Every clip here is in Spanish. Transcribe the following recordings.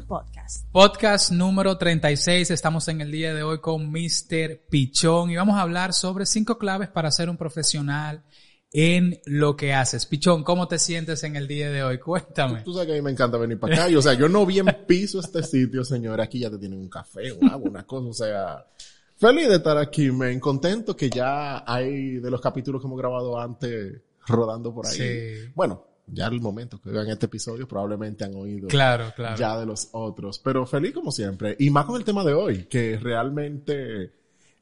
the podcast. Podcast número 36. Estamos en el día de hoy con Mr. Pichón y vamos a hablar sobre cinco claves para ser un profesional en lo que haces. Pichón, ¿cómo te sientes en el día de hoy? Cuéntame. Tú sabes que a mí me encanta venir para acá. Y, o sea, yo no vi en piso este sitio, señor. Aquí ya te tienen un café, un agua, una cosa. O sea, feliz de estar aquí, men. Contento que ya hay de los capítulos que hemos grabado antes rodando por ahí. Sí. Bueno, ya el momento que vean este episodio probablemente han oído Claro, claro. ya de los otros. Pero feliz como siempre. Y más con el tema de hoy, que realmente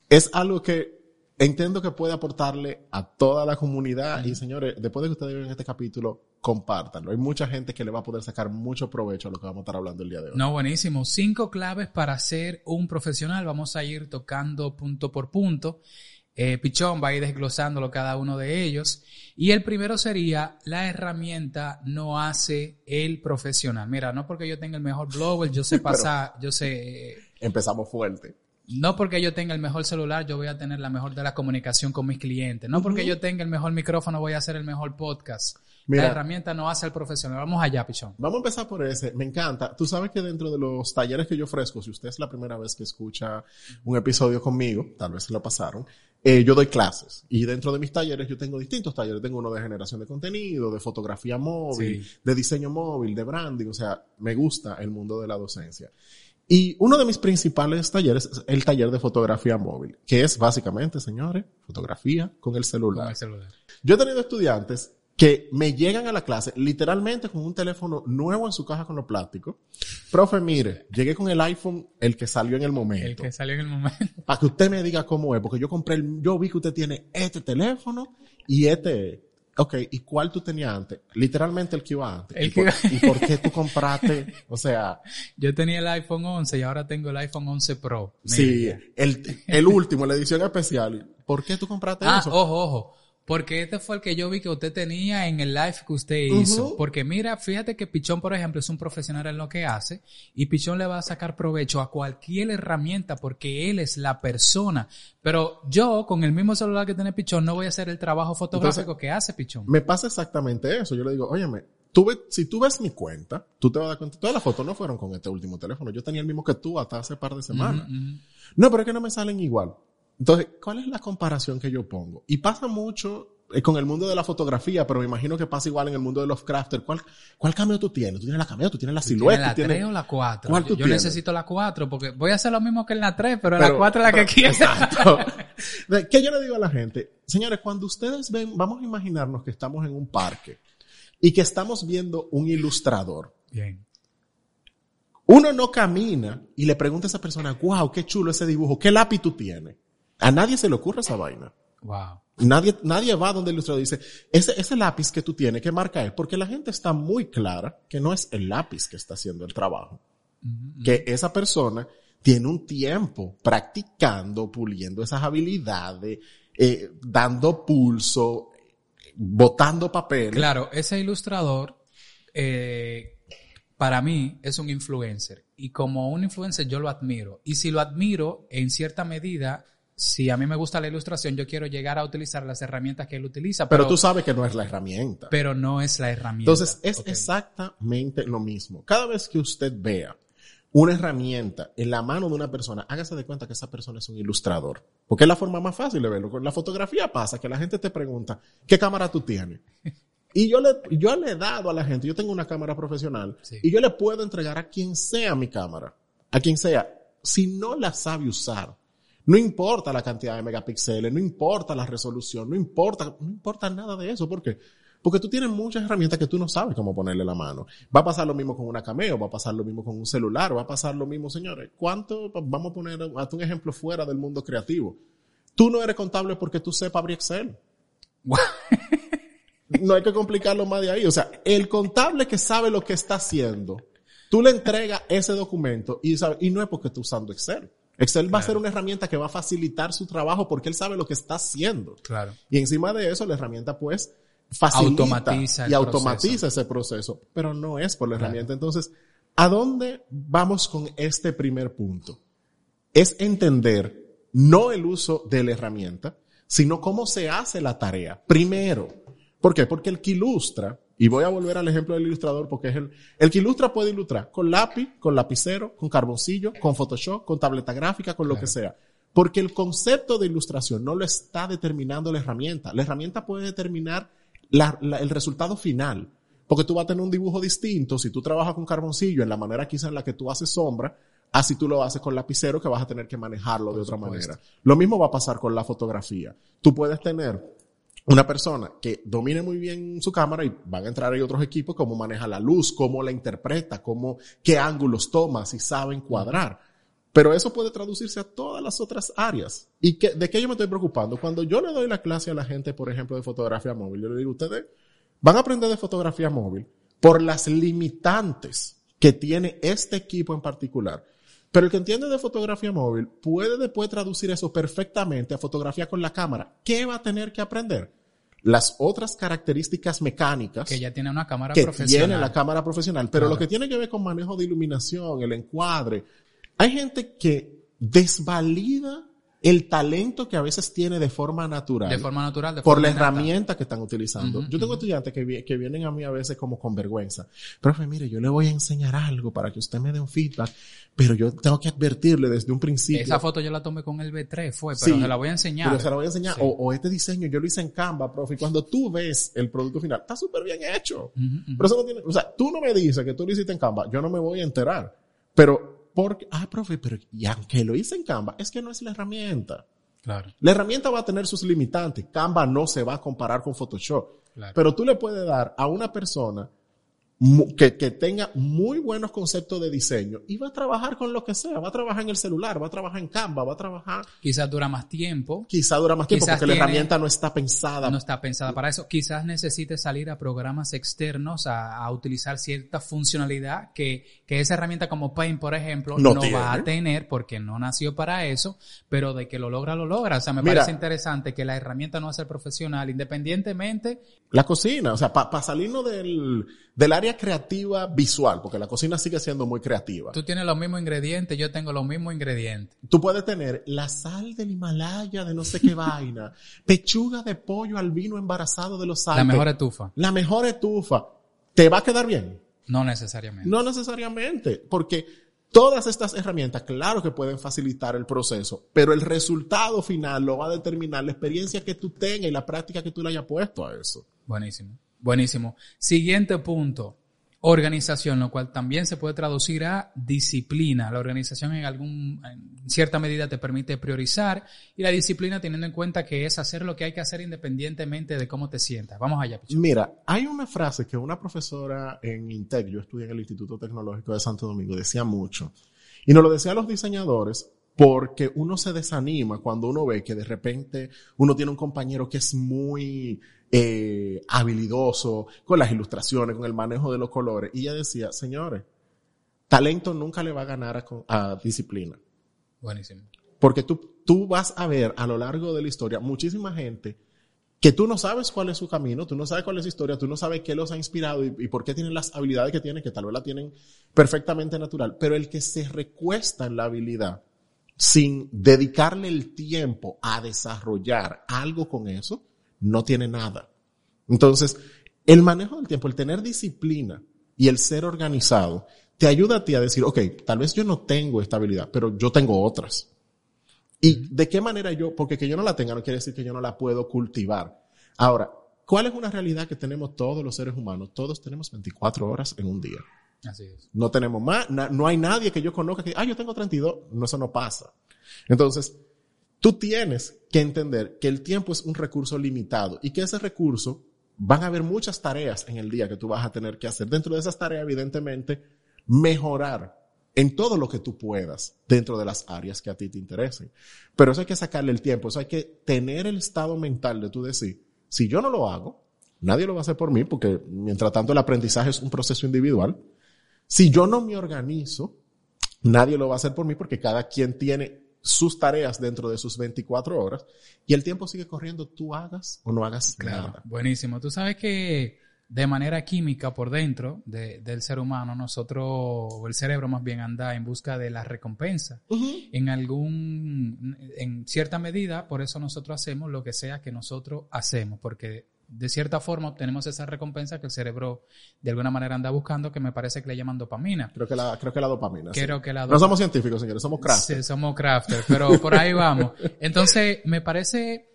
es algo que entiendo que puede aportarle a toda la comunidad. Y señores, después de que ustedes vean este capítulo, compártanlo. Hay mucha gente que le va a poder sacar mucho provecho a lo que vamos a estar hablando el día de hoy. No, buenísimo. Cinco claves para ser un profesional. Vamos a ir tocando punto por punto. Eh, Pichón va a ir desglosándolo cada uno de ellos. Y el primero sería, la herramienta no hace el profesional. Mira, no porque yo tenga el mejor blogger, yo sé pasar, yo sé... eh, Empezamos fuerte. No porque yo tenga el mejor celular, yo voy a tener la mejor de la comunicación con mis clientes. No porque yo tenga el mejor micrófono, voy a hacer el mejor podcast. Mira. la herramienta no hace al profesional. Vamos allá, Pichón. Vamos a empezar por ese. Me encanta. Tú sabes que dentro de los talleres que yo ofrezco, si usted es la primera vez que escucha un episodio conmigo, tal vez se lo pasaron, eh, yo doy clases. Y dentro de mis talleres yo tengo distintos talleres. Tengo uno de generación de contenido, de fotografía móvil, Sí. de diseño móvil, de branding. O sea, me gusta el mundo de la docencia. Y uno de mis principales talleres es el taller de fotografía móvil, que es básicamente, señores, fotografía con el celular. Con el celular. Yo he tenido estudiantes que me llegan a la clase literalmente con un teléfono nuevo en su caja con los plásticos. Profe, mire, llegué con el iPhone, el que salió en el momento. El que salió en el momento. Para que usted me diga cómo es, porque yo compré, el, yo vi que usted tiene este teléfono y este. Ok, ¿y cuál tú tenías antes? Literalmente el que iba antes. El ¿Y, que por, iba- ¿Y por qué tú compraste? O sea, Yo tenía el iPhone 11 y ahora tengo el iPhone 11 Pro. Sí, el, el último, la edición especial. ¿Por qué tú compraste Ah, eso? ojo, ojo. Porque este fue el que yo vi que usted tenía en el live que usted hizo. Porque mira, fíjate que Pichón, por ejemplo, es un profesional en lo que hace y Pichón le va a sacar provecho a cualquier herramienta porque él es la persona. Pero yo, con el mismo celular que tiene Pichón, no voy a hacer el trabajo fotográfico que hace Pichón. Me pasa exactamente eso. Yo le digo, óyeme, tú si tú ves mi cuenta, tú te vas a dar cuenta, todas las fotos no fueron con este último teléfono. Yo tenía el mismo que tú hasta hace par de semanas. No, pero es que no me salen igual. Entonces, ¿cuál es la comparación que yo pongo? Y pasa mucho eh, con el mundo de la fotografía, pero me imagino que pasa igual en el mundo de los crafters. ¿Cuál, cuál cameo tú tienes? ¿Tú tienes la cameo? ¿Tú tienes la ¿Tiene silueta? la ¿Tú tienes- 3 o la 4? ¿Cuál Yo, tú yo tienes? necesito la 4 porque voy a hacer lo mismo que en la 3, pero, Pero- la 4 es la que quiero. Exacto. ¿Qué yo le digo a la gente? Señores, cuando ustedes ven, vamos a imaginarnos que estamos en un parque y que estamos viendo un ilustrador. Bien. Uno no camina y le pregunta a esa persona, wow, qué chulo ese dibujo, ¿qué lápiz tú tienes? A nadie se le ocurre esa vaina. Wow. Nadie, nadie va donde el ilustrador dice, ese, ese lápiz que tú tienes, ¿qué marca es? Porque la gente está muy clara que no es el lápiz que está haciendo el trabajo. Que esa persona tiene un tiempo practicando, puliendo esas habilidades, eh, dando pulso, botando papel. Claro, ese ilustrador, eh, para mí, es un influencer. Y como un influencer yo lo admiro. Y si lo admiro, en cierta medida, si a mí me gusta la ilustración, yo quiero llegar a utilizar las herramientas que él utiliza. Pero Pero, tú sabes que no es la herramienta. pero no es la herramienta. Entonces, es exactamente lo mismo. Cada vez que usted vea una herramienta en la mano de una persona, hágase de cuenta que esa persona es un ilustrador. Porque es la forma más fácil de verlo. Con la fotografía pasa que la gente te pregunta, ¿qué cámara tú tienes? Y yo le, yo le he dado a la gente, yo tengo una cámara profesional, Sí. y yo le puedo entregar a quien sea mi cámara, a quien sea. Si no la sabe usar, no importa la cantidad de megapíxeles, no importa la resolución, no importa, no importa nada de eso. ¿Por qué? Porque tú tienes muchas herramientas que tú no sabes cómo ponerle la mano. Va a pasar lo mismo con una cameo, va a pasar lo mismo con un celular, va a pasar lo mismo, señores. ¿Cuánto? Vamos a poner hasta un ejemplo fuera del mundo creativo. Tú no eres contable porque tú sepas abrir Excel. No hay que complicarlo más de ahí. O sea, el contable que sabe lo que está haciendo, tú le entregas ese documento y, sabe, y no es porque tú usando Excel. Excel va a ser una herramienta que va a facilitar su trabajo porque él sabe lo que está haciendo. Claro. Y encima de eso, la herramienta pues facilita Automatiza y automatiza ese proceso, pero no es por la Claro. herramienta. Entonces, ¿a dónde vamos con este primer punto? Es entender no el uso de la herramienta, sino cómo se hace la tarea. Primero, ¿por qué? Porque el que ilustra, y voy a volver al ejemplo del ilustrador porque es el, el que ilustra puede ilustrar con lápiz, con lapicero, con carboncillo, con Photoshop, con tableta gráfica, con lo que sea. Porque el concepto de ilustración no lo está determinando la herramienta. La herramienta puede determinar la- la- el resultado final. Porque tú vas a tener un dibujo distinto si tú trabajas con carboncillo en la manera quizá en la que tú haces sombra, así tú lo haces con lapicero que vas a tener que manejarlo de otra supuesto. manera. Lo mismo va a pasar con la fotografía. Tú puedes tener una persona que domine muy bien su cámara y van a entrar ahí otros equipos, cómo maneja la luz, cómo la interpreta, cómo, qué ángulos toma, si saben cuadrar. Pero eso puede traducirse a todas las otras áreas. ¿Y qué, de qué yo me estoy preocupando? Cuando yo le doy la clase a la gente, por ejemplo, de fotografía móvil, yo le digo, ustedes van a aprender de fotografía móvil por las limitantes que tiene este equipo en particular. Pero el que entiende de fotografía móvil puede después traducir eso perfectamente a fotografía con la cámara. ¿Qué va a tener que aprender? Las otras características mecánicas Que ya tiene una cámara que profesional. tiene la cámara profesional, pero Claro. lo que tiene que ver con manejo de iluminación, el encuadre, hay gente que desvalida el talento que a veces tiene de forma natural de forma natural, de por forma la innata. herramienta que están utilizando. Yo tengo ujú. estudiantes que, vi- que vienen a mí a veces como con vergüenza. Profe, mire, yo le voy a enseñar algo para que usted me dé un feedback, pero yo tengo que advertirle desde un principio. Esa foto yo la tomé con el B3, fue, pero Sí, se la voy a enseñar. Pero se la voy a enseñar. Sí. O, o este diseño yo lo hice en Canva, profe, y cuando tú ves el producto final, está súper bien hecho. Pero eso no tiene, o sea, tú no me dices que tú lo hiciste en Canva, yo no me voy a enterar. Pero, porque, ah, profe, pero, y aunque lo hice en Canva, es que no es la herramienta. Claro, La herramienta va a tener sus limitantes. Canva no se va a comparar con Photoshop. claro. Pero tú le puedes dar a una persona que, que tenga muy buenos conceptos de diseño y va a trabajar con lo que sea. Va a trabajar en el celular, va a trabajar en Canva, va a trabajar. Quizás dura más tiempo, Quizá dura más tiempo Quizás porque la tiene- herramienta no está pensada. no está pensada para eso. Quizás necesite salir a programas externos a, a utilizar cierta funcionalidad que, que esa herramienta como Paint, por ejemplo, No no, va a tener porque no nació para eso, pero de que lo logra, lo logra. O sea, me Mira. parece interesante que la herramienta no va a ser profesional, independientemente La cocina, o sea, para salirnos del, del área creativa visual, porque la cocina sigue siendo muy creativa. Tú tienes los mismos ingredientes, yo tengo los mismos ingredientes. Tú puedes tener la sal del Himalaya de no sé qué vaina, pechuga de pollo al vino embarazado de los La Alpes. mejor estufa. La mejor estufa. ¿Te va a quedar bien? No necesariamente. No necesariamente, porque todas estas herramientas, claro que pueden facilitar el proceso, pero el resultado final lo va a determinar la experiencia que tú tengas y la práctica que tú le hayas puesto a eso. Buenísimo. Buenísimo. Siguiente punto. Organización, lo cual también se puede traducir a disciplina. La organización en algún, en cierta medida te permite priorizar y la disciplina teniendo en cuenta que es hacer lo que hay que hacer independientemente de cómo te sientas. Vamos allá, Pichu. Mira, hay una frase que una profesora en Intec, yo estudié en el Instituto Tecnológico de Santo Domingo, decía mucho. Y nos lo decía a los diseñadores porque uno se desanima cuando uno ve que de repente uno tiene un compañero que es muy eh, habilidoso con las ilustraciones, con el manejo de los colores. Y ella decía, señores, talento nunca le va a ganar a, a disciplina. Buenísimo. Porque tú, tú vas a ver a lo largo de la historia muchísima gente que tú no sabes cuál es su camino, tú no sabes cuál es su historia, tú no sabes qué los ha inspirado y, y por qué tienen las habilidades que tienen, que tal vez la tienen perfectamente natural. Pero el que se recuesta en la habilidad sin dedicarle el tiempo a desarrollar algo con eso, no tiene nada. Entonces, el manejo del tiempo, el tener disciplina y el ser organizado, te ayuda a ti a decir, ok, tal vez yo no tengo esta habilidad, pero yo tengo otras. ¿Y de qué manera yo? Porque que yo no la tenga no quiere decir que yo no la puedo cultivar. Ahora, ¿cuál es una realidad que tenemos todos los seres humanos? Todos tenemos 24 horas en un día. No tenemos más, no hay nadie que yo conozca que, ah, yo tengo 32. No, eso no pasa. Entonces, tú tienes que entender que el tiempo es un recurso limitado y que ese recurso van a haber muchas tareas en el día que tú vas a tener que hacer. Dentro de esas tareas, evidentemente, mejorar en todo lo que tú puedas dentro de las áreas que a ti te interesen. Pero eso hay que sacarle el tiempo, eso hay que tener el estado mental de tú decir, si yo no lo hago, nadie lo va a hacer por mí, porque mientras tanto el aprendizaje es un proceso individual. Si yo no me organizo, nadie lo va a hacer por mí porque cada quien tiene sus tareas dentro de sus 24 horas y el tiempo sigue corriendo, tú hagas o no hagas Claro, nada. buenísimo. Tú sabes que de manera química por dentro de- del ser humano, nosotros, o el cerebro más bien anda en busca de la recompensa. En algún, en cierta medida, por eso nosotros hacemos lo que sea que nosotros hacemos, porque de cierta forma obtenemos esa recompensa que el cerebro de alguna manera anda buscando, que me parece que le llaman dopamina. Creo que la, creo que la dopamina. sí. Creo que la No somos científicos, señores, somos crafts. Sí, somos crafter, pero por ahí vamos. Entonces, me parece,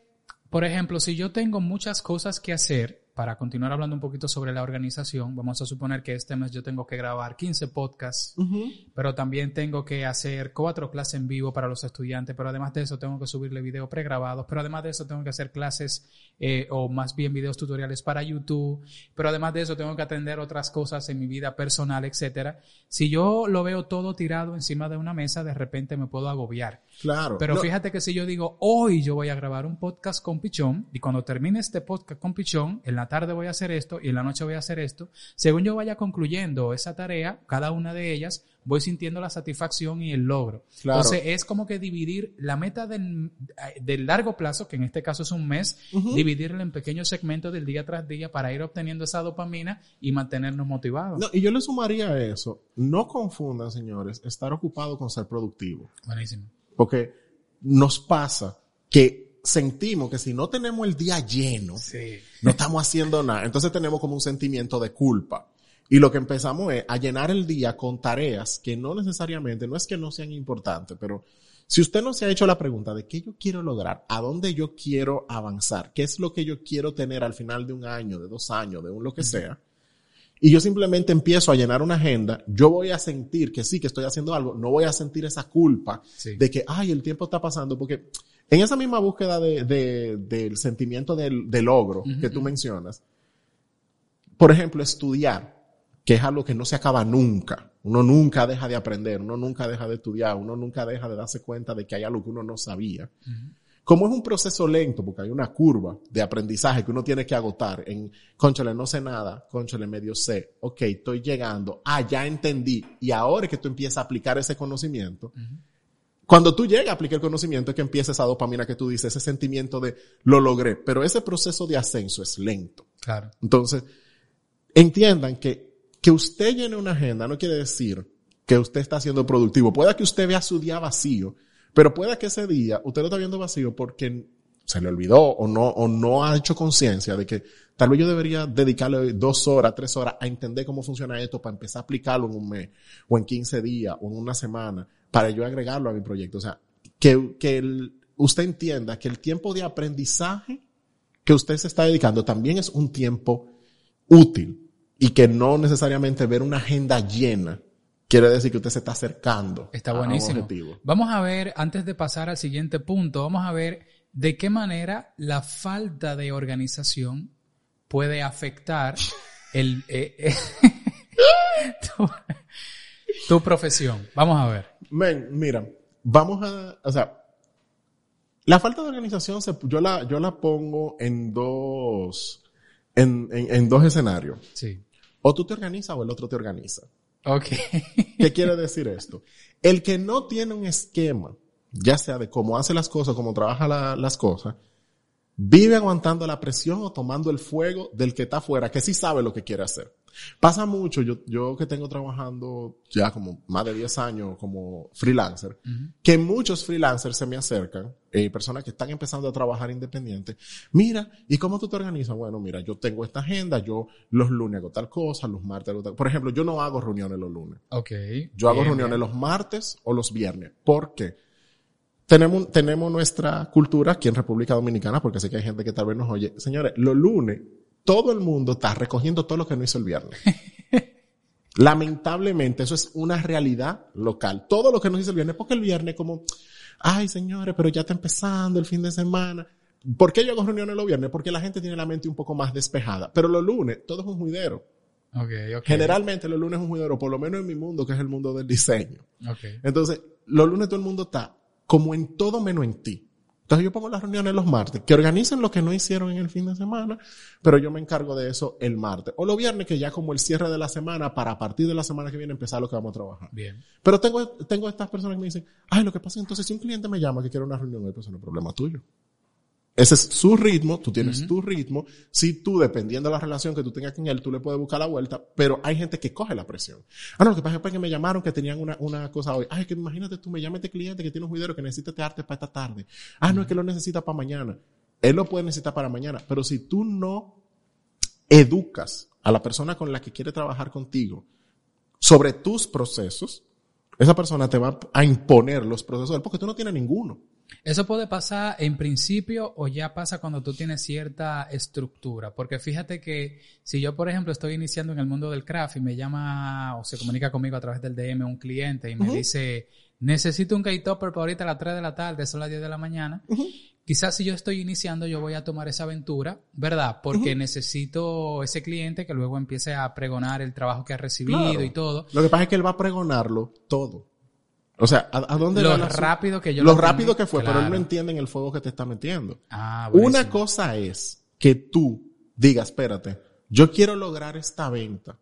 por ejemplo, si yo tengo muchas cosas que hacer, para continuar hablando un poquito sobre la organización, vamos a suponer que este mes yo tengo que grabar 15 podcasts, pero también tengo que hacer cuatro clases en vivo para los estudiantes, pero además de eso tengo que subirle videos pregrabados, pero además de eso tengo que hacer clases eh, o más bien videos tutoriales para YouTube, pero además de eso tengo que atender otras cosas en mi vida personal, etcétera. Si yo lo veo todo tirado encima de una mesa, de repente me puedo agobiar. Claro. Pero No, fíjate que si yo digo, hoy yo voy a grabar un podcast con Pichón, y cuando termine este podcast con Pichón, en la tarde voy a hacer esto y en la noche voy a hacer esto, según yo vaya concluyendo esa tarea, cada una de ellas, voy sintiendo la satisfacción y el logro. Claro. Entonces es como que dividir la meta del, del largo plazo, que en este caso es un mes, dividirla en pequeños segmentos del día tras día para ir obteniendo esa dopamina y mantenernos motivados. no, y yo le sumaría a eso, no confundan, señores, estar ocupado con ser productivo. Buenísimo. Porque nos pasa que sentimos que si no tenemos el día lleno, Sí. no estamos haciendo nada. Entonces tenemos como un sentimiento de culpa. Y lo que empezamos es a llenar el día con tareas que no necesariamente, no es que no sean importantes, pero si usted no se ha hecho la pregunta de qué yo quiero lograr, a dónde yo quiero avanzar, qué es lo que yo quiero tener al final de un año, de dos años, de un lo que sea, y yo simplemente empiezo a llenar una agenda, yo voy a sentir que sí, que estoy haciendo algo, no voy a sentir esa culpa Sí. de que, ay, el tiempo está pasando, porque en esa misma búsqueda de, de- del sentimiento del, de logro que tú mencionas, por ejemplo, estudiar, que es algo que no se acaba nunca. Uno nunca deja de aprender, uno nunca deja de estudiar, uno nunca deja de darse cuenta de que hay algo que uno no sabía. Como es un proceso lento, porque hay una curva de aprendizaje que uno tiene que agotar en, conchale, no sé nada, conchale, medio sé, ok, estoy llegando, ah, ya entendí, y ahora es que tú empiezas a aplicar ese conocimiento. Cuando tú llegas a aplicar el conocimiento es que empieza esa dopamina que tú dices, ese sentimiento de lo logré, pero ese proceso de ascenso es lento. Claro. Entonces, entiendan que que usted llene una agenda no quiere decir que usted está siendo productivo. Pueda que usted vea su día vacío, pero pueda que ese día usted lo está viendo vacío porque se le olvidó o no, o no ha hecho conciencia de que tal vez yo debería dedicarle dos horas, tres horas a entender cómo funciona esto para empezar a aplicarlo en un mes o en 15 días o en una semana para yo agregarlo a mi proyecto. O sea, que, que el- usted entienda que el tiempo de aprendizaje que usted se está dedicando también es un tiempo útil y que no necesariamente ver una agenda llena quiere decir que usted se está acercando Está a un buenísimo. objetivo. Vamos a ver, antes de pasar al siguiente punto, vamos a ver de qué manera la falta de organización puede afectar el, eh, eh, tu, tu profesión. Vamos a ver. Men, mira, vamos a, o sea, la falta de organización se- yo la, yo la pongo en dos, en, en, en dos escenarios. Sí. O tú te organizas o el otro te organiza. Ok. ¿Qué quiere decir esto? El que no tiene un esquema, ya sea de cómo hace las cosas, cómo trabaja la- las cosas, vive aguantando la presión o tomando el fuego del que está afuera, que sí sabe lo que quiere hacer. Pasa mucho, yo, yo que tengo trabajando ya como más de 10 años como freelancer, que muchos freelancers se me acercan, eh, personas que están empezando a trabajar independiente. Mira, ¿y cómo tú te organizas? Bueno, mira, yo tengo esta agenda, yo los lunes hago tal cosa, los martes hago tal Por ejemplo, yo no hago reuniones los lunes. Ok. Yo hago Bien, reuniones bien. los martes o los viernes. ¿Por qué? Tenemos, tenemos nuestra cultura aquí en República Dominicana, porque sé que hay gente que tal vez nos oye. Señores, los lunes, todo el mundo está recogiendo todo lo que no hizo el viernes. Lamentablemente, eso es una realidad local. Todo lo que no hizo el viernes, porque el viernes como, ay señores, pero ya está empezando el fin de semana. ¿Por qué yo hago reuniones los viernes? Porque la gente tiene la mente un poco más despejada. Pero los lunes, todo es un juidero. Generalmente los lunes es un juidero, por lo menos en mi mundo, que es el mundo del diseño. Entonces, los lunes todo el mundo está como en todo menos en ti. Entonces yo pongo las reuniones los martes, que organicen lo que no hicieron en el fin de semana, pero yo me encargo de eso el martes. O los viernes, que ya como el cierre de la semana, para a partir de la semana que viene empezar lo que vamos a trabajar. Bien. Pero tengo, tengo estas personas que me dicen, ay, lo que pasa es entonces si un cliente me llama que quiere una reunión, pues no es problema tuyo. Ese es su ritmo, tú tienes tu ritmo. Si tú, dependiendo de la relación que tú tengas con él, tú le puedes buscar la vuelta, pero hay gente que coge la presión. Ah, no, lo que pasa es que me llamaron que tenían una, una cosa hoy. Ay, que imagínate tú, me llama este cliente que tiene un juidero que necesita este arte para esta tarde. Ah, no, es que lo necesita para mañana. Él lo puede necesitar para mañana, pero si tú no educas a la persona con la que quiere trabajar contigo sobre tus procesos, esa persona te va a imponer los procesos porque tú no tienes ninguno. Eso puede pasar en principio o ya pasa cuando tú tienes cierta estructura. Porque fíjate que si yo, por ejemplo, estoy iniciando en el mundo del craft y me llama o se comunica conmigo a través del DM un cliente y me dice, necesito un K-Topper para ahorita a las 3 de la tarde, son las 10 de la mañana. Quizás si yo estoy iniciando, yo voy a tomar esa aventura, ¿verdad? Porque necesito ese cliente que luego empiece a pregonar el trabajo que ha recibido Claro. y todo. Lo que pasa es que él va a pregonarlo todo. O sea, ¿a, a dónde Lo va rápido que yo Lo lo rápido que fue, pero él no entiende en el fuego que te está metiendo. Ah, Una cosa es que tú digas, espérate, yo quiero lograr esta venta.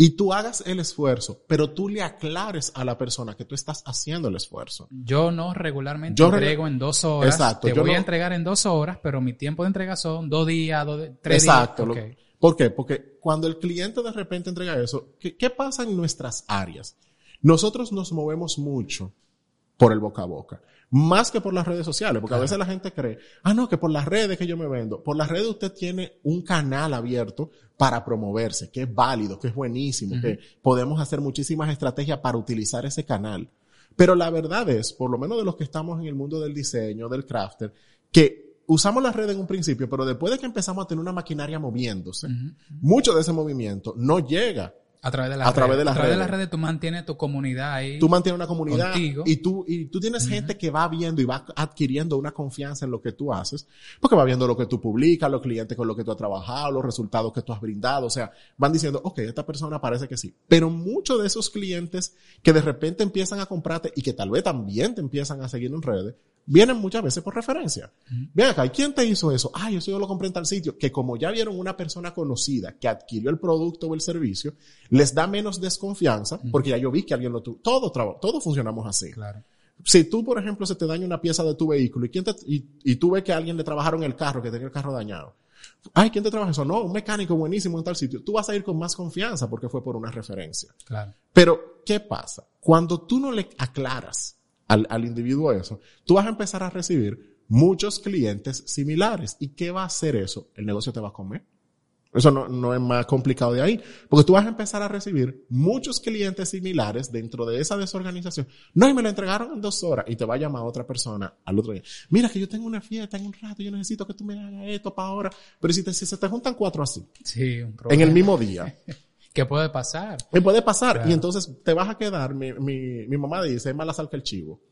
Y tú hagas el esfuerzo, pero tú le aclares a la persona que tú estás haciendo el esfuerzo. Yo no regularmente Yo entrego en dos horas. Exacto, Te yo voy a entregar en dos horas, pero mi tiempo de entrega son dos días, dos, tres Exacto. días. Ok. ¿Por qué? Porque cuando el cliente de repente entrega eso, ¿qué, qué pasa en nuestras áreas? Nosotros nos movemos mucho por el boca a boca, más que por las redes sociales, porque a veces la gente cree, ah, no, que por las redes que yo me vendo, por las redes usted tiene un canal abierto para promoverse, que es válido, que es buenísimo, que podemos hacer muchísimas estrategias para utilizar ese canal. Pero la verdad es, por lo menos de los que estamos en el mundo del diseño, del crafter, que usamos las redes en un principio, pero después de que empezamos a tener una maquinaria moviéndose, mucho de ese movimiento no llega A través de las A través redes. de las a través de redes. las redes tú mantienes tu comunidad ahí. Tú mantienes una comunidad Contigo. y tú, y tú tienes gente que va viendo y va adquiriendo una confianza en lo que tú haces, porque va viendo lo que tú publicas, los clientes con los que tú has trabajado, los resultados que tú has brindado, o sea, van diciendo, ok, esta persona parece que sí. Pero muchos de esos clientes que de repente empiezan a comprarte y que tal vez también te empiezan a seguir en redes, vienen muchas veces por referencia. Ven acá, ¿y quién te hizo eso? Ah, yo, sí, yo lo compré en tal sitio. Que como ya vieron una persona conocida que adquirió el producto o el servicio, les da menos desconfianza porque ya yo vi que alguien lo tuvo. Todo todos funcionamos así. Claro. Si tú, por ejemplo, se te daña una pieza de tu vehículo y, quién te, y, y tú ves que a alguien le trabajaron el carro, que tenía el carro dañado. Ay, ¿quién te trabaja eso? No, un mecánico buenísimo en tal sitio. Tú vas a ir con más confianza porque fue por una referencia. Claro. Pero, ¿qué pasa? Cuando tú no le aclaras al, al individuo eso, tú vas a empezar a recibir muchos clientes similares. ¿Y qué va a hacer eso? El negocio te va a comer. Eso no, no es más complicado de ahí. Porque tú vas a empezar a recibir muchos clientes similares dentro de esa desorganización. No, y me lo entregaron en dos horas. Y te va a llamar otra persona al otro día. Mira que yo tengo una fiesta en un rato. Yo necesito que tú me hagas esto para ahora. Pero si, te, si se te juntan cuatro así, Sí, un en el mismo día. ¿Qué puede pasar? Me puede pasar. Claro. Y entonces te vas a quedar, mi, mi, mi mamá dice, es mala sal que el chivo.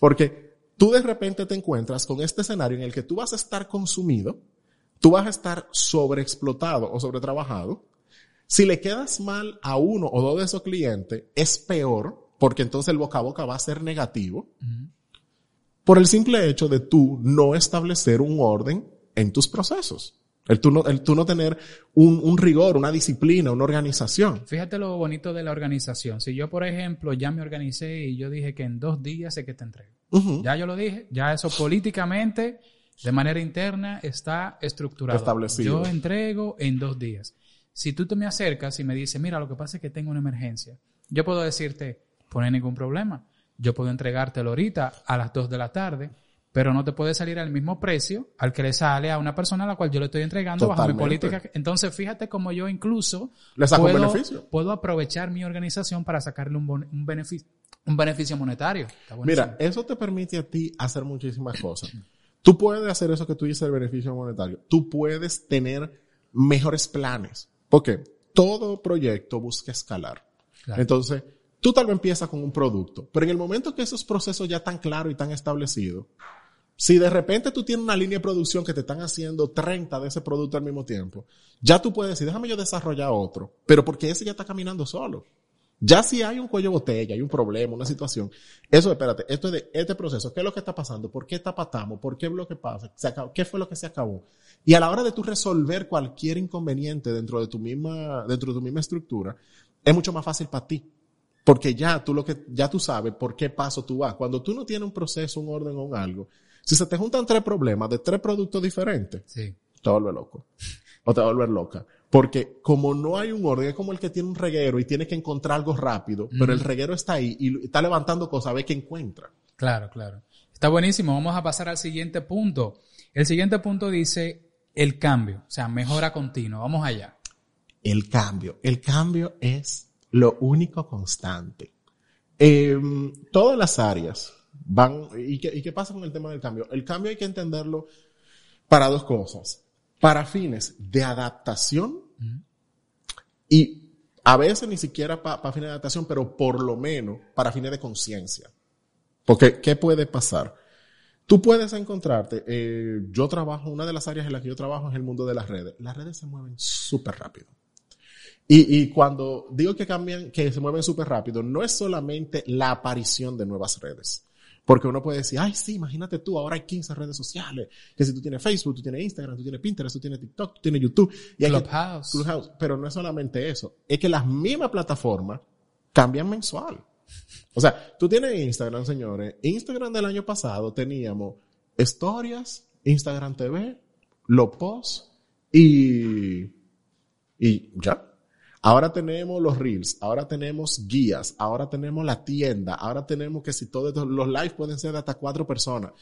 Porque tú de repente te encuentras con este escenario en el que tú vas a estar consumido, tú vas a estar sobreexplotado o sobretrabajado. Si le quedas mal a uno o dos de esos clientes, es peor, porque entonces el boca a boca va a ser negativo. Por el simple hecho de tú no establecer un orden en tus procesos. El tú no, el tú no tener un, un rigor, una disciplina, una organización. Fíjate lo bonito de la organización. Si yo, por ejemplo, ya me organicé y yo dije que en dos días sé que te entrego. Ya yo lo dije, ya eso políticamente, de manera interna, está estructurado. Establecido. Yo entrego en dos días. Si tú te me acercas y me dices, mira, lo que pasa es que tengo una emergencia, yo puedo decirte, pues no hay ningún problema. Yo puedo entregártelo ahorita a las dos de la tarde, pero no te puede salir al mismo precio al que le sale a una persona a la cual yo le estoy entregando bajo mi política. Entonces, fíjate cómo yo incluso Le saco un puedo, beneficio. puedo aprovechar mi organización para sacarle un, bon- un beneficio un beneficio monetario. Mira, eso te permite a ti hacer muchísimas cosas. Tú puedes hacer eso que tú dices, el beneficio monetario. Tú puedes tener mejores planes. Porque todo proyecto busca escalar. Claro. Entonces, tú tal vez empiezas con un producto, pero en el momento que esos procesos ya están claros y están establecidos, si de repente tú tienes una línea de producción que te están haciendo 30 de ese producto al mismo tiempo, ya tú puedes decir, déjame yo desarrollar otro, pero porque ese ya está caminando solo. Ya si hay un cuello botella, hay un problema, una situación, eso, espérate, esto es de este proceso, ¿qué es lo que está pasando? ¿Por qué tapatamos? ¿Por qué es lo que pasa? ¿Qué fue lo que se acabó? Y a la hora de tú resolver cualquier inconveniente dentro de tu misma, dentro de tu misma estructura, es mucho más fácil para ti. Porque ya tú lo que, ya tú sabes por qué paso tú vas. Cuando tú no tienes un proceso, un orden o un algo, si se te juntan tres problemas de tres productos diferentes, Sí. te volver loco. O te volver loca. Porque como no hay un orden, es como el que tiene un reguero y tiene que encontrar algo rápido, pero el reguero está ahí y está levantando cosas, a ver qué encuentra. Claro, claro. Está buenísimo. Vamos a pasar al siguiente punto. El siguiente punto dice el cambio, o sea, mejora continua. Vamos allá. El cambio. El cambio es lo único constante. Eh, todas las áreas van, ¿y qué, ¿y qué pasa con el tema del cambio? El cambio hay que entenderlo para dos cosas. Para fines de adaptación y a veces ni siquiera para fines de adaptación, pero por lo menos para fines de conciencia. Porque, ¿qué puede pasar? Tú puedes encontrarte, eh, yo trabajo, una de las áreas en las que yo trabajo es el mundo de las redes. Las redes se mueven súper rápido. Y, y cuando digo que cambian, que se mueven súper rápido, no es solamente la aparición de nuevas redes. Porque uno puede decir, ay, sí, imagínate tú, ahora hay 15 redes sociales. Que si tú tienes Facebook, tú tienes Instagram, tú tienes Pinterest, tú tienes TikTok, tú tienes YouTube. Y hay que- Clubhouse. Clubhouse. Pero no es solamente eso. Es que las mismas plataformas cambian mensual. O sea, tú tienes Instagram, señores. Instagram del año pasado teníamos historias, Instagram TV, los posts y, y ya. Ahora tenemos los reels, ahora tenemos guías, ahora tenemos la tienda, ahora tenemos que si todos los lives pueden ser de hasta cuatro personas.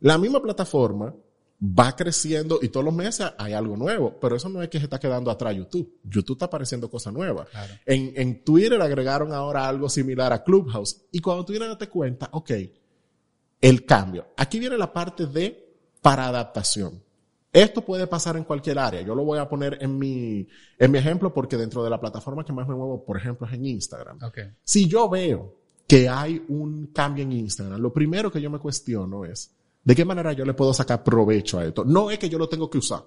La misma plataforma va creciendo y todos los meses hay algo nuevo, pero eso no es que se está quedando atrás YouTube. YouTube está apareciendo cosas nuevas. Claro. En, en Twitter agregaron ahora algo similar a Clubhouse. Y cuando tú vienes a darte cuenta, ok, el cambio. Aquí viene la parte de para adaptación. Esto puede pasar en cualquier área. Yo lo voy a poner en mi, en mi ejemplo porque dentro de la plataforma que más me muevo, por ejemplo, es en Instagram. Ok. Si yo veo que hay un cambio en Instagram, lo primero que yo me cuestiono es, ¿de qué manera yo le puedo sacar provecho a esto? No es que yo lo tengo que usar.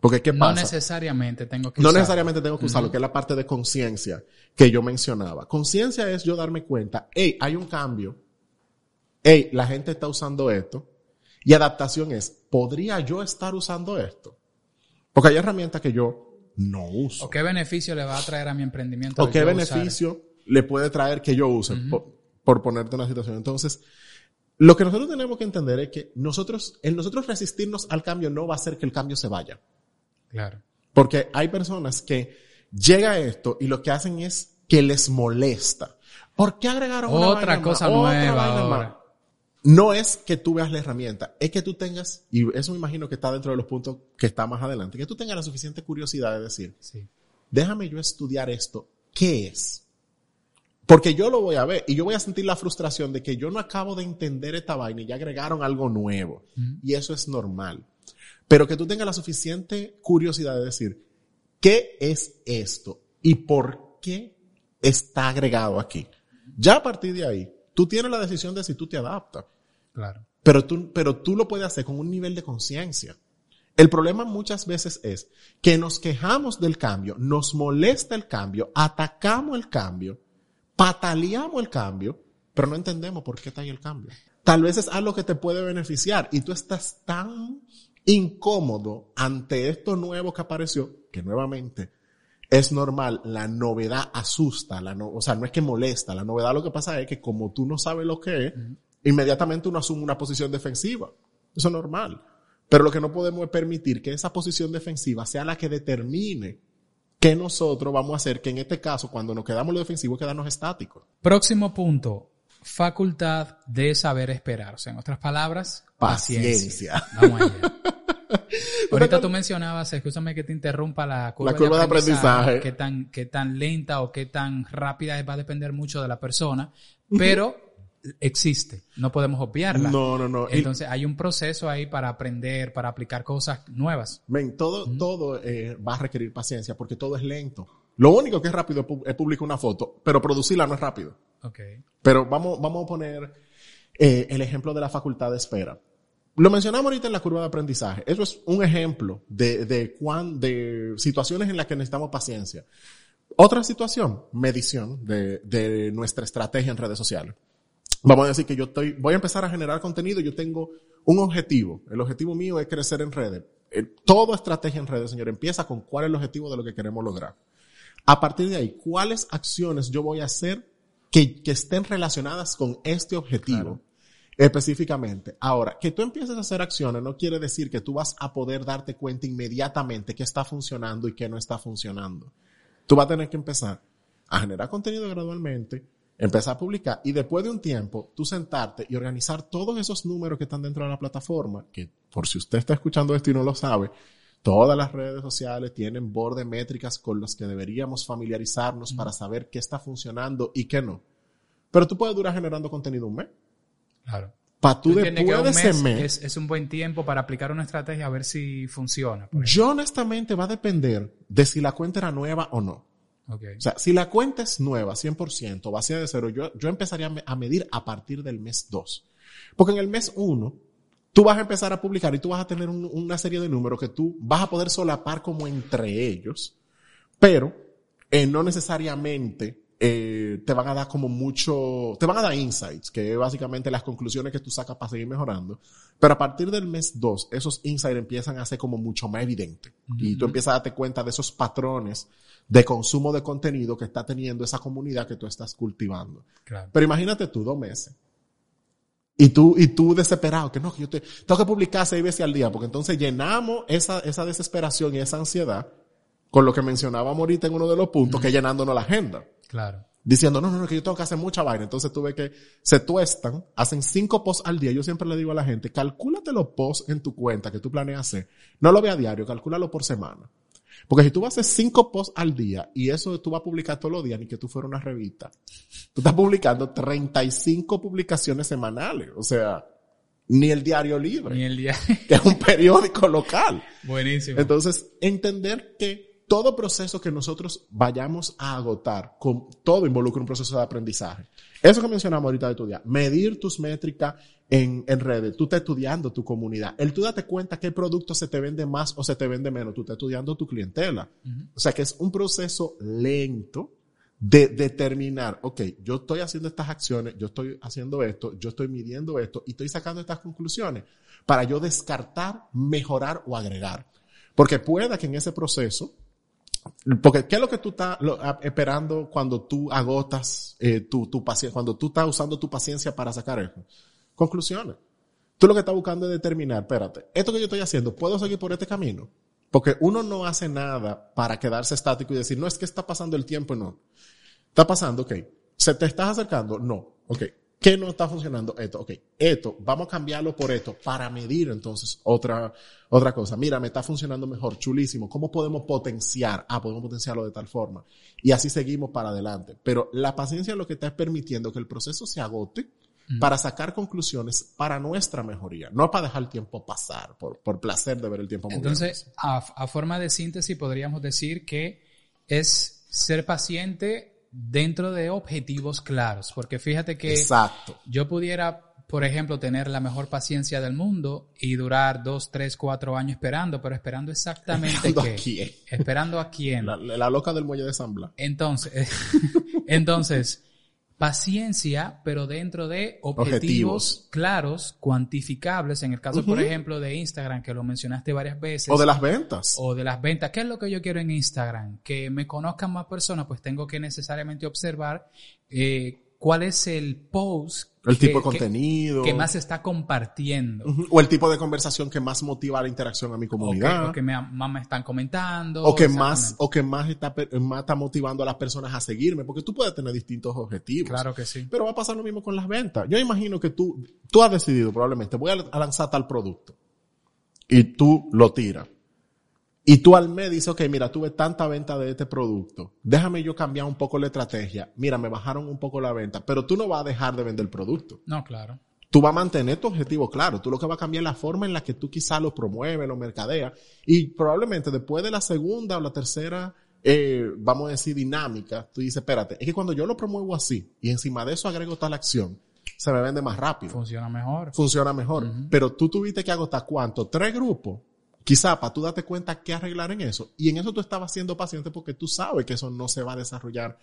Porque ¿qué No pasa? necesariamente tengo que No necesariamente tengo que usarlo, que es la parte de conciencia que yo mencionaba. Conciencia es yo darme cuenta, hey, hay un cambio, hey, la gente está usando esto, y adaptación es, ¿podría yo estar usando esto? Porque hay herramientas que yo no uso. ¿O qué beneficio le va a traer a mi emprendimiento? ¿O qué usar? beneficio le puede traer que yo use? por, por ponerte una situación. Entonces, lo que nosotros tenemos que entender es que nosotros, el nosotros resistirnos al cambio no va a hacer que el cambio se vaya. Claro. Porque hay personas que llega esto y lo que hacen es que les molesta. ¿Por qué agregaron una Otra vaina cosa más? Otra nueva vaina ahora. más? No es que tú veas la herramienta, es que tú tengas, y eso me imagino que está dentro de los puntos que está más adelante, que tú tengas la suficiente curiosidad de decir, Sí. déjame yo estudiar esto, ¿qué es? Porque yo lo voy a ver y yo voy a sentir la frustración de que yo no acabo de entender esta vaina y ya agregaron algo nuevo. Y eso es normal. Pero que tú tengas la suficiente curiosidad de decir, ¿qué es esto? ¿Y por qué está agregado aquí? Ya a partir de ahí, tú tienes la decisión de si tú te adaptas. Claro. Pero tú, pero tú lo puedes hacer con un nivel de conciencia. El problema muchas veces es que nos quejamos del cambio, nos molesta el cambio, atacamos el cambio, pataleamos el cambio, pero no entendemos por qué está ahí el cambio. Tal vez es algo que te puede beneficiar y tú estás tan incómodo ante esto nuevo que apareció, que nuevamente es normal, la novedad asusta, la no, o sea, no es que molesta, la novedad lo que pasa es que como tú no sabes lo que es, inmediatamente uno asume una posición defensiva. Eso es normal. Pero lo que no podemos es permitir que esa posición defensiva sea la que determine qué nosotros vamos a hacer, que en este caso, cuando nos quedamos lo defensivo, es quedarnos estáticos. Próximo punto. Facultad de saber esperar. O sea, en otras palabras, paciencia. Paciencia. Vamos allá. Ahorita tú mencionabas, escúchame que te interrumpa la curva, La curva de aprendizaje. Qué tan, qué tan lenta o qué tan rápida va a depender mucho de la persona, pero existe. No podemos obviarla. No, no, no. Y- Entonces hay un proceso ahí para aprender, para aplicar cosas nuevas. Men, todo, todo eh, va a requerir paciencia porque todo es lento. Lo único que es rápido es pu- es publicar una foto, pero producirla no es rápido. Pero vamos, vamos a poner eh, el ejemplo de la facultad de espera. Lo mencionamos ahorita en la curva de aprendizaje. Eso es un ejemplo de, de, cuán, de situaciones en las que necesitamos paciencia. Otra situación, medición de, de nuestra estrategia en redes sociales. Vamos a decir que yo estoy, voy a empezar a generar contenido, yo tengo un objetivo. El objetivo mío es crecer en redes. Eh, Toda estrategia en redes, señor, empieza con cuál es el objetivo de lo que queremos lograr. A partir de ahí, ¿cuáles acciones yo voy a hacer que, que estén relacionadas con este objetivo? Específicamente. Ahora, que tú empieces a hacer acciones no quiere decir que tú vas a poder darte cuenta inmediatamente qué está funcionando y qué no está funcionando. Tú vas a tener que empezar a generar contenido gradualmente, empezar a publicar y después de un tiempo tú sentarte y organizar todos esos números que están dentro de la plataforma, que por si usted está escuchando esto y no lo sabe, todas las redes sociales tienen borde métricas con las que deberíamos familiarizarnos para saber qué está funcionando y qué no. Pero tú puedes durar generando contenido un mes. Claro. Para tú ¿Tú que después de un ese mes mes, es, es un buen tiempo para aplicar una estrategia a ver si funciona? yo honestamente va a depender de si la cuenta era nueva o no. Ok. O sea, si la cuenta es nueva, 100%, vacía de cero, yo, yo empezaría a me- a medir a partir del mes 2. Porque en el mes 1, tú vas a empezar a publicar y tú vas a tener un- una serie de números que tú vas a poder solapar como entre ellos, pero eh, no necesariamente eh, te van a dar como mucho, te van a dar insights, que es básicamente las conclusiones que tú sacas para seguir mejorando. Pero a partir del mes 2, esos insights empiezan a ser como mucho más evidentes. Y tú empiezas a darte cuenta de esos patrones de consumo de contenido que está teniendo esa comunidad que tú estás cultivando. Claro. Pero imagínate tú, dos meses. Y tú, y tú desesperado, que no, que yo te, tengo que publicar seis veces al día, porque entonces llenamos esa, esa desesperación y esa ansiedad con lo que mencionábamos ahorita en uno de los puntos, que llenándonos la agenda. Claro. Diciendo, no, no, no, que yo tengo que hacer mucha vaina. Entonces tú ves que se tuestan, hacen cinco posts al día. Yo siempre le digo a la gente, calcúlate los posts en tu cuenta que tú planeas hacer. No lo ve a diario, calcúlalo por semana. Porque si tú vas a hacer cinco posts al día y eso tú vas a publicar todos los días, ni que tú fueras una revista, tú estás publicando 35 publicaciones semanales. O sea, ni el diario libre, Ni el día. que es un periódico local. Buenísimo. Entonces, entender que todo proceso que nosotros vayamos a agotar, con, todo involucra un proceso de aprendizaje. Eso que mencionamos ahorita de estudiar, medir tus métricas en, en redes, tú estás estudiando tu comunidad, el tú date cuenta qué producto se te vende más o se te vende menos, tú estás estudiando tu clientela. O sea que es un proceso lento de determinar, ok, yo estoy haciendo estas acciones, yo estoy haciendo esto, yo estoy midiendo esto y estoy sacando estas conclusiones para yo descartar, mejorar o agregar. Porque pueda que en ese proceso, porque ¿qué es lo que tú estás esperando cuando tú agotas eh, tu, tu paciencia, cuando tú estás usando tu paciencia para sacar eso? Conclusiones. Tú lo que estás buscando es determinar, espérate, esto que yo estoy haciendo, ¿puedo seguir por este camino? Porque uno no hace nada para quedarse estático y decir, no es que está pasando el tiempo, no. Está pasando, ok. ¿Se te estás acercando? No. Ok. ¿Qué no está funcionando? Esto, ok. Esto, vamos a cambiarlo por esto para medir entonces otra, otra cosa. Mira, me está funcionando mejor, chulísimo. ¿Cómo podemos potenciar? Ah, podemos potenciarlo de tal forma. Y así seguimos para adelante. Pero la paciencia lo que está es permitiendo que el proceso se agote para sacar conclusiones para nuestra mejoría, no para dejar el tiempo pasar, por, por placer de ver el tiempo. Entonces, a, a forma de síntesis, podríamos decir que es ser paciente dentro de objetivos claros. Porque fíjate que Exacto. yo pudiera, por ejemplo, tener la mejor paciencia del mundo y durar dos, tres, cuatro años esperando, pero esperando exactamente Esperando qué. a quién. Esperando a quién. La, la loca del muelle de San Blas. Entonces, entonces, paciencia, pero dentro de objetivos, Objetivos. claros, cuantificables. En el caso, por ejemplo, de Instagram, que lo mencionaste varias veces. O de las ventas. o de las ventas. ¿Qué es lo que yo quiero en Instagram? Que me conozcan más personas, pues tengo que necesariamente observar eh, cuál es el post. El que- tipo de contenido. Que, más está compartiendo. O el tipo de conversación que más motiva la interacción a mi O que, comunidad. o que me- más me están comentando. O que más, o que más está, más está motivando a las personas a seguirme, porque tú puedes tener distintos objetivos. Claro que sí. Pero va a pasar lo mismo con las ventas. Yo imagino que tú, tú has decidido probablemente, voy a, a lanzar tal producto. Y tú lo tiras. Y tú al mes dices, ok, mira, tuve tanta venta de este producto. Déjame yo cambiar un poco la estrategia. Mira, me bajaron un poco la venta. Pero tú no vas a dejar de vender el producto. No, claro. Tú vas a mantener tu objetivo claro. Tú lo que vas a cambiar es la forma en la que tú quizás lo promueves, lo mercadeas. Y probablemente después de la segunda o la tercera, eh, vamos a decir, dinámica, tú dices, espérate, es que cuando yo lo promuevo así y encima de eso agrego tal acción, se me vende más rápido. Funciona mejor. Funciona mejor. Pero tú tuviste que agotar cuánto? Tres grupos Quizá para tú darte cuenta qué arreglar en eso. Y en eso tú estabas siendo paciente porque tú sabes que eso no se va a desarrollar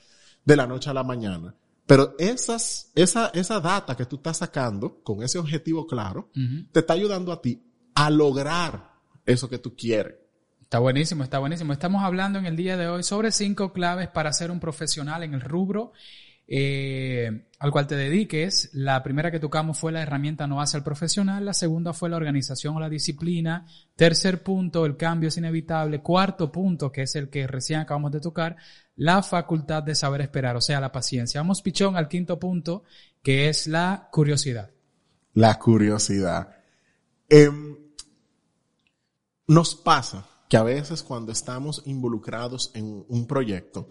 de la noche a la mañana. Pero esas, esa, esa data que tú estás sacando con ese objetivo claro, te está ayudando a ti a lograr eso que tú quieres. Está buenísimo, está buenísimo. Estamos hablando en el día de hoy sobre cinco claves para ser un profesional en el rubro eh, al cual te dediques. La primera que tocamos fue la herramienta no hace al profesional. La segunda fue la organización o la disciplina. Tercer punto, el cambio es inevitable. Cuarto punto, que es el que recién acabamos de tocar, la facultad de saber esperar, o sea, la paciencia. Vamos, pichón, al quinto punto, que es la curiosidad. La curiosidad. Em, nos pasa que a veces cuando estamos involucrados en un proyecto,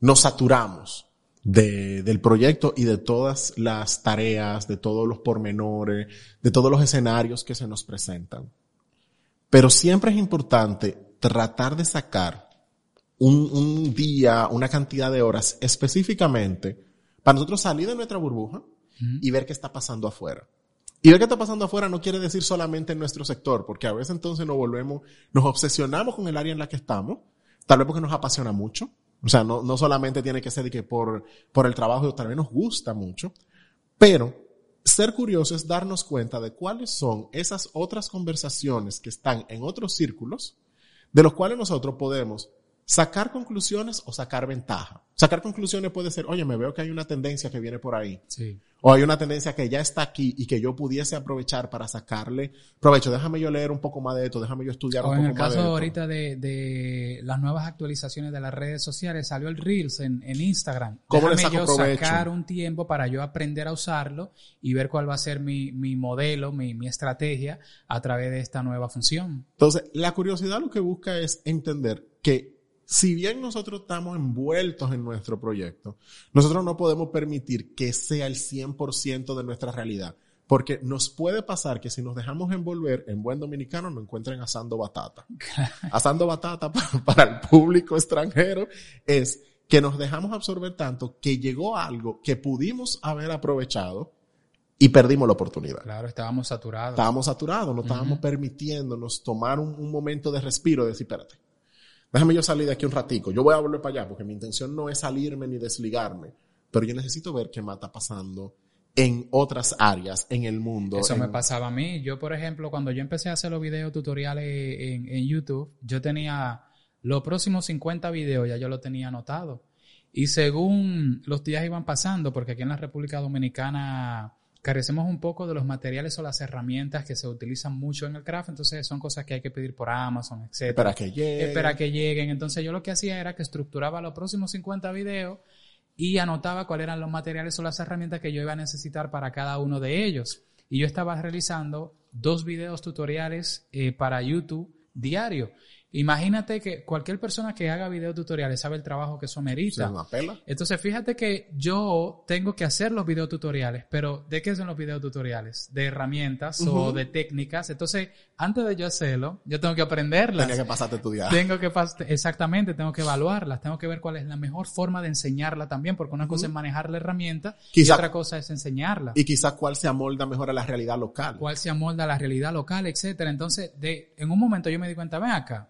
nos saturamos de- del proyecto y de todas las tareas, de todos los pormenores, de todos los escenarios que se nos presentan. Pero siempre es importante tratar de sacar un, un día, una cantidad de horas específicamente para nosotros salir de nuestra burbuja y ver qué está pasando afuera. Y ver qué está pasando afuera no quiere decir solamente en nuestro sector, porque a veces entonces nos volvemos, nos obsesionamos con el área en la que estamos, tal vez porque nos apasiona mucho. O sea, no, no solamente tiene que ser de que por, por el trabajo, tal vez nos gusta mucho, pero ser curioso es darnos cuenta de cuáles son esas otras conversaciones que están en otros círculos, de los cuales nosotros podemos sacar conclusiones o sacar ventaja. Sacar conclusiones puede ser, oye, me veo que hay una tendencia que viene por ahí. Sí. O hay una tendencia que ya está aquí y que yo pudiese aprovechar para sacarle provecho. Déjame yo leer un poco más de esto, déjame yo estudiar O un en poco el más de caso esto. ahorita de, de las nuevas actualizaciones de las redes sociales, salió el Reels en, en Instagram. ¿Cómo le Déjame saco yo provecho? sacar un tiempo para yo aprender a usarlo y ver cuál va a ser mi, mi modelo, mi, mi estrategia a través de esta nueva función. Entonces, la curiosidad lo que busca es entender que si bien nosotros estamos envueltos en nuestro proyecto, nosotros no podemos permitir que sea el 100% de nuestra realidad. Porque nos puede pasar que si nos dejamos envolver en buen dominicano nos encuentren asando batata. asando batata para, para el público extranjero es que nos dejamos absorber tanto que llegó algo que pudimos haber aprovechado y perdimos la oportunidad. Claro, estábamos saturados. Estábamos saturados, no estábamos permitiéndonos tomar un, un momento de respiro, de decir, espérate, déjame yo salir de aquí un ratico, yo voy a volver para allá, porque mi intención no es salirme ni desligarme, pero yo necesito ver qué más está pasando en otras áreas, en el mundo. Eso en- me pasaba a mí. Yo, por ejemplo, cuando yo empecé a hacer los videos tutoriales en, en YouTube, yo tenía los próximos 50 videos, ya yo lo tenía anotado. Y según los días iban pasando, porque aquí en la República Dominicana carecemos un poco de los materiales o las herramientas que se utilizan mucho en el craft, entonces son cosas que hay que pedir por Amazon, etc. Espera que llegue. Espera que lleguen. Entonces yo lo que hacía era que estructuraba los próximos 50 videos y anotaba cuáles eran los materiales o las herramientas que yo iba a necesitar para cada uno de ellos. Y yo estaba realizando dos videos tutoriales eh, para YouTube diario. Imagínate que cualquier persona que haga videos tutoriales sabe el trabajo que eso merita. una pela. Entonces, fíjate que yo tengo que hacer los videotutoriales, pero ¿de qué son los videotutoriales? De herramientas o de técnicas. Entonces, antes de yo hacerlo, yo tengo que aprenderlas. Tenía que pasarte tu día. Tengo que exactamente, tengo que evaluarlas, tengo que ver cuál es la mejor forma de enseñarla también, porque una cosa es manejar la herramienta y Quizá- otra cosa es enseñarla. Y quizás cuál se amolda mejor a la realidad local. Cuál se amolda a la realidad local, etcétera. Entonces, de, en un momento yo me di cuenta, ven acá,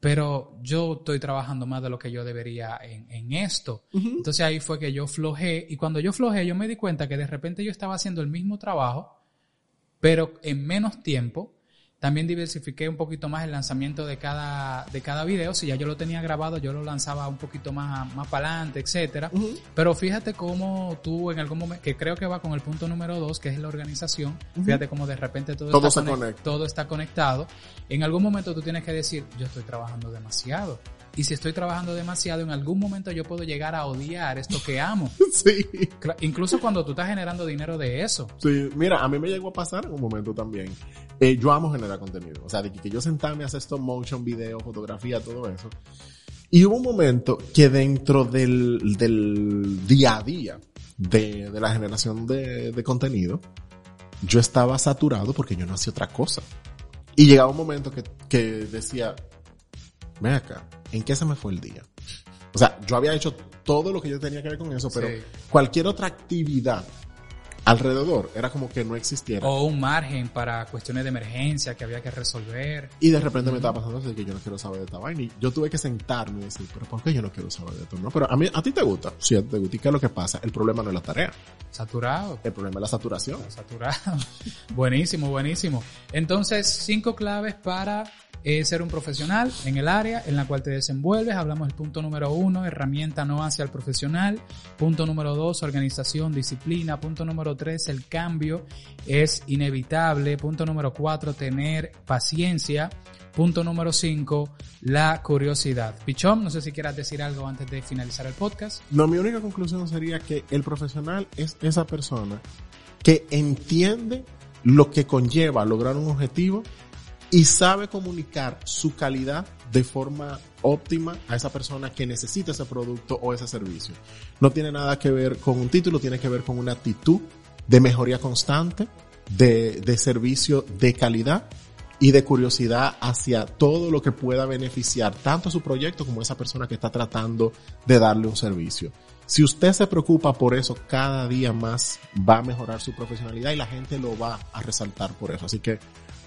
pero yo estoy trabajando más de lo que yo debería en, en esto. Entonces ahí fue que yo flojé y cuando yo flojé yo me di cuenta que de repente yo estaba haciendo el mismo trabajo, pero en menos tiempo. También diversifiqué un poquito más el lanzamiento de cada, de cada video. Si ya yo lo tenía grabado, yo lo lanzaba un poquito más, más para adelante, etcétera. Ujú. Pero fíjate cómo tú en algún momento, que creo que va con el punto número dos, que es la organización, fíjate cómo de repente todo, Todo está todo está conectado. En algún momento tú tienes que decir, yo estoy trabajando demasiado. Y si estoy trabajando demasiado, en algún momento yo puedo llegar a odiar esto que amo. Sí. Incluso cuando tú estás generando dinero de eso. Sí, mira, a mí me llegó a pasar en un momento también. Eh, yo amo generar contenido. O sea, de que, que yo sentarme a hacer stop motion, video, fotografía, todo eso. Y hubo un momento que dentro del, del día a día de, de la generación de, de contenido, yo estaba saturado porque yo no hacía otra cosa. Y llegaba un momento que, que decía, ven acá, ¿en qué se me fue el día? O sea, yo había hecho todo lo que yo tenía que ver con eso, pero Sí. cualquier otra actividad alrededor era como que no existiera. O un margen para cuestiones de emergencia que había que resolver. Y de repente me estaba pasando así que yo no quiero saber de esta vaina. Y yo tuve que sentarme y decir, pero ¿por qué yo no quiero saber de esto? No, pero a mí, a ti te gusta. Sí, a ti te gusta. ¿Y qué es lo que pasa? El problema no es la tarea. Saturado. El problema es la saturación. Saturado. buenísimo, buenísimo. Entonces, cinco claves para eh, ser un profesional en el área en la cual te desenvuelves. Hablamos del punto número uno, herramienta no hacia el profesional. Punto número dos, organización, disciplina. Punto número tres, el cambio es inevitable. Punto número cuatro, tener paciencia. Punto número cinco, la curiosidad. Pichón, no sé si quieras decir algo antes de finalizar el podcast. No, mi única conclusión sería que el profesional es esa persona que entiende lo que conlleva lograr un objetivo y sabe comunicar su calidad de forma óptima a esa persona que necesita ese producto o ese servicio. No tiene nada que ver con un título, tiene que ver con una actitud de mejoría constante, de, de servicio de calidad y de curiosidad hacia todo lo que pueda beneficiar tanto a su proyecto como a esa persona que está tratando de darle un servicio. Si usted se preocupa por eso, cada día más va a mejorar su profesionalidad y la gente lo va a resaltar por eso. Así que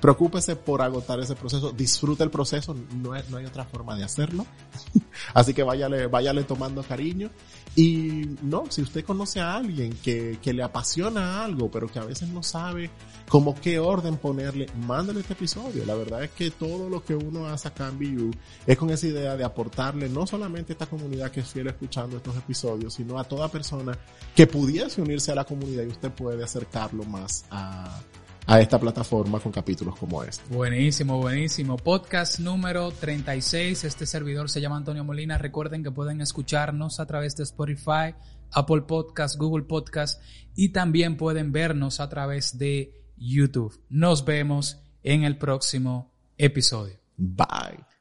preocúpese por agotar ese proceso, disfrute el proceso, no, es- no hay otra forma de hacerlo. Así que váyale, váyale tomando cariño. Y no, si usted conoce a alguien que, que le apasiona algo, pero que a veces no sabe como qué orden ponerle, mándale este episodio. La verdad es que todo lo que uno hace acá en BU es con esa idea de aportarle no solamente a esta comunidad que es fiel escuchando estos episodios, sino a toda persona que pudiese unirse a la comunidad y usted puede acercarlo más a, a esta plataforma con capítulos como este. Buenísimo, buenísimo. Podcast número 36. Este servidor se llama Antonio Molina. Recuerden que pueden escucharnos a través de Spotify, Apple Podcast, Google Podcast y también pueden vernos a través de YouTube. Nos vemos en el próximo episodio. Bye.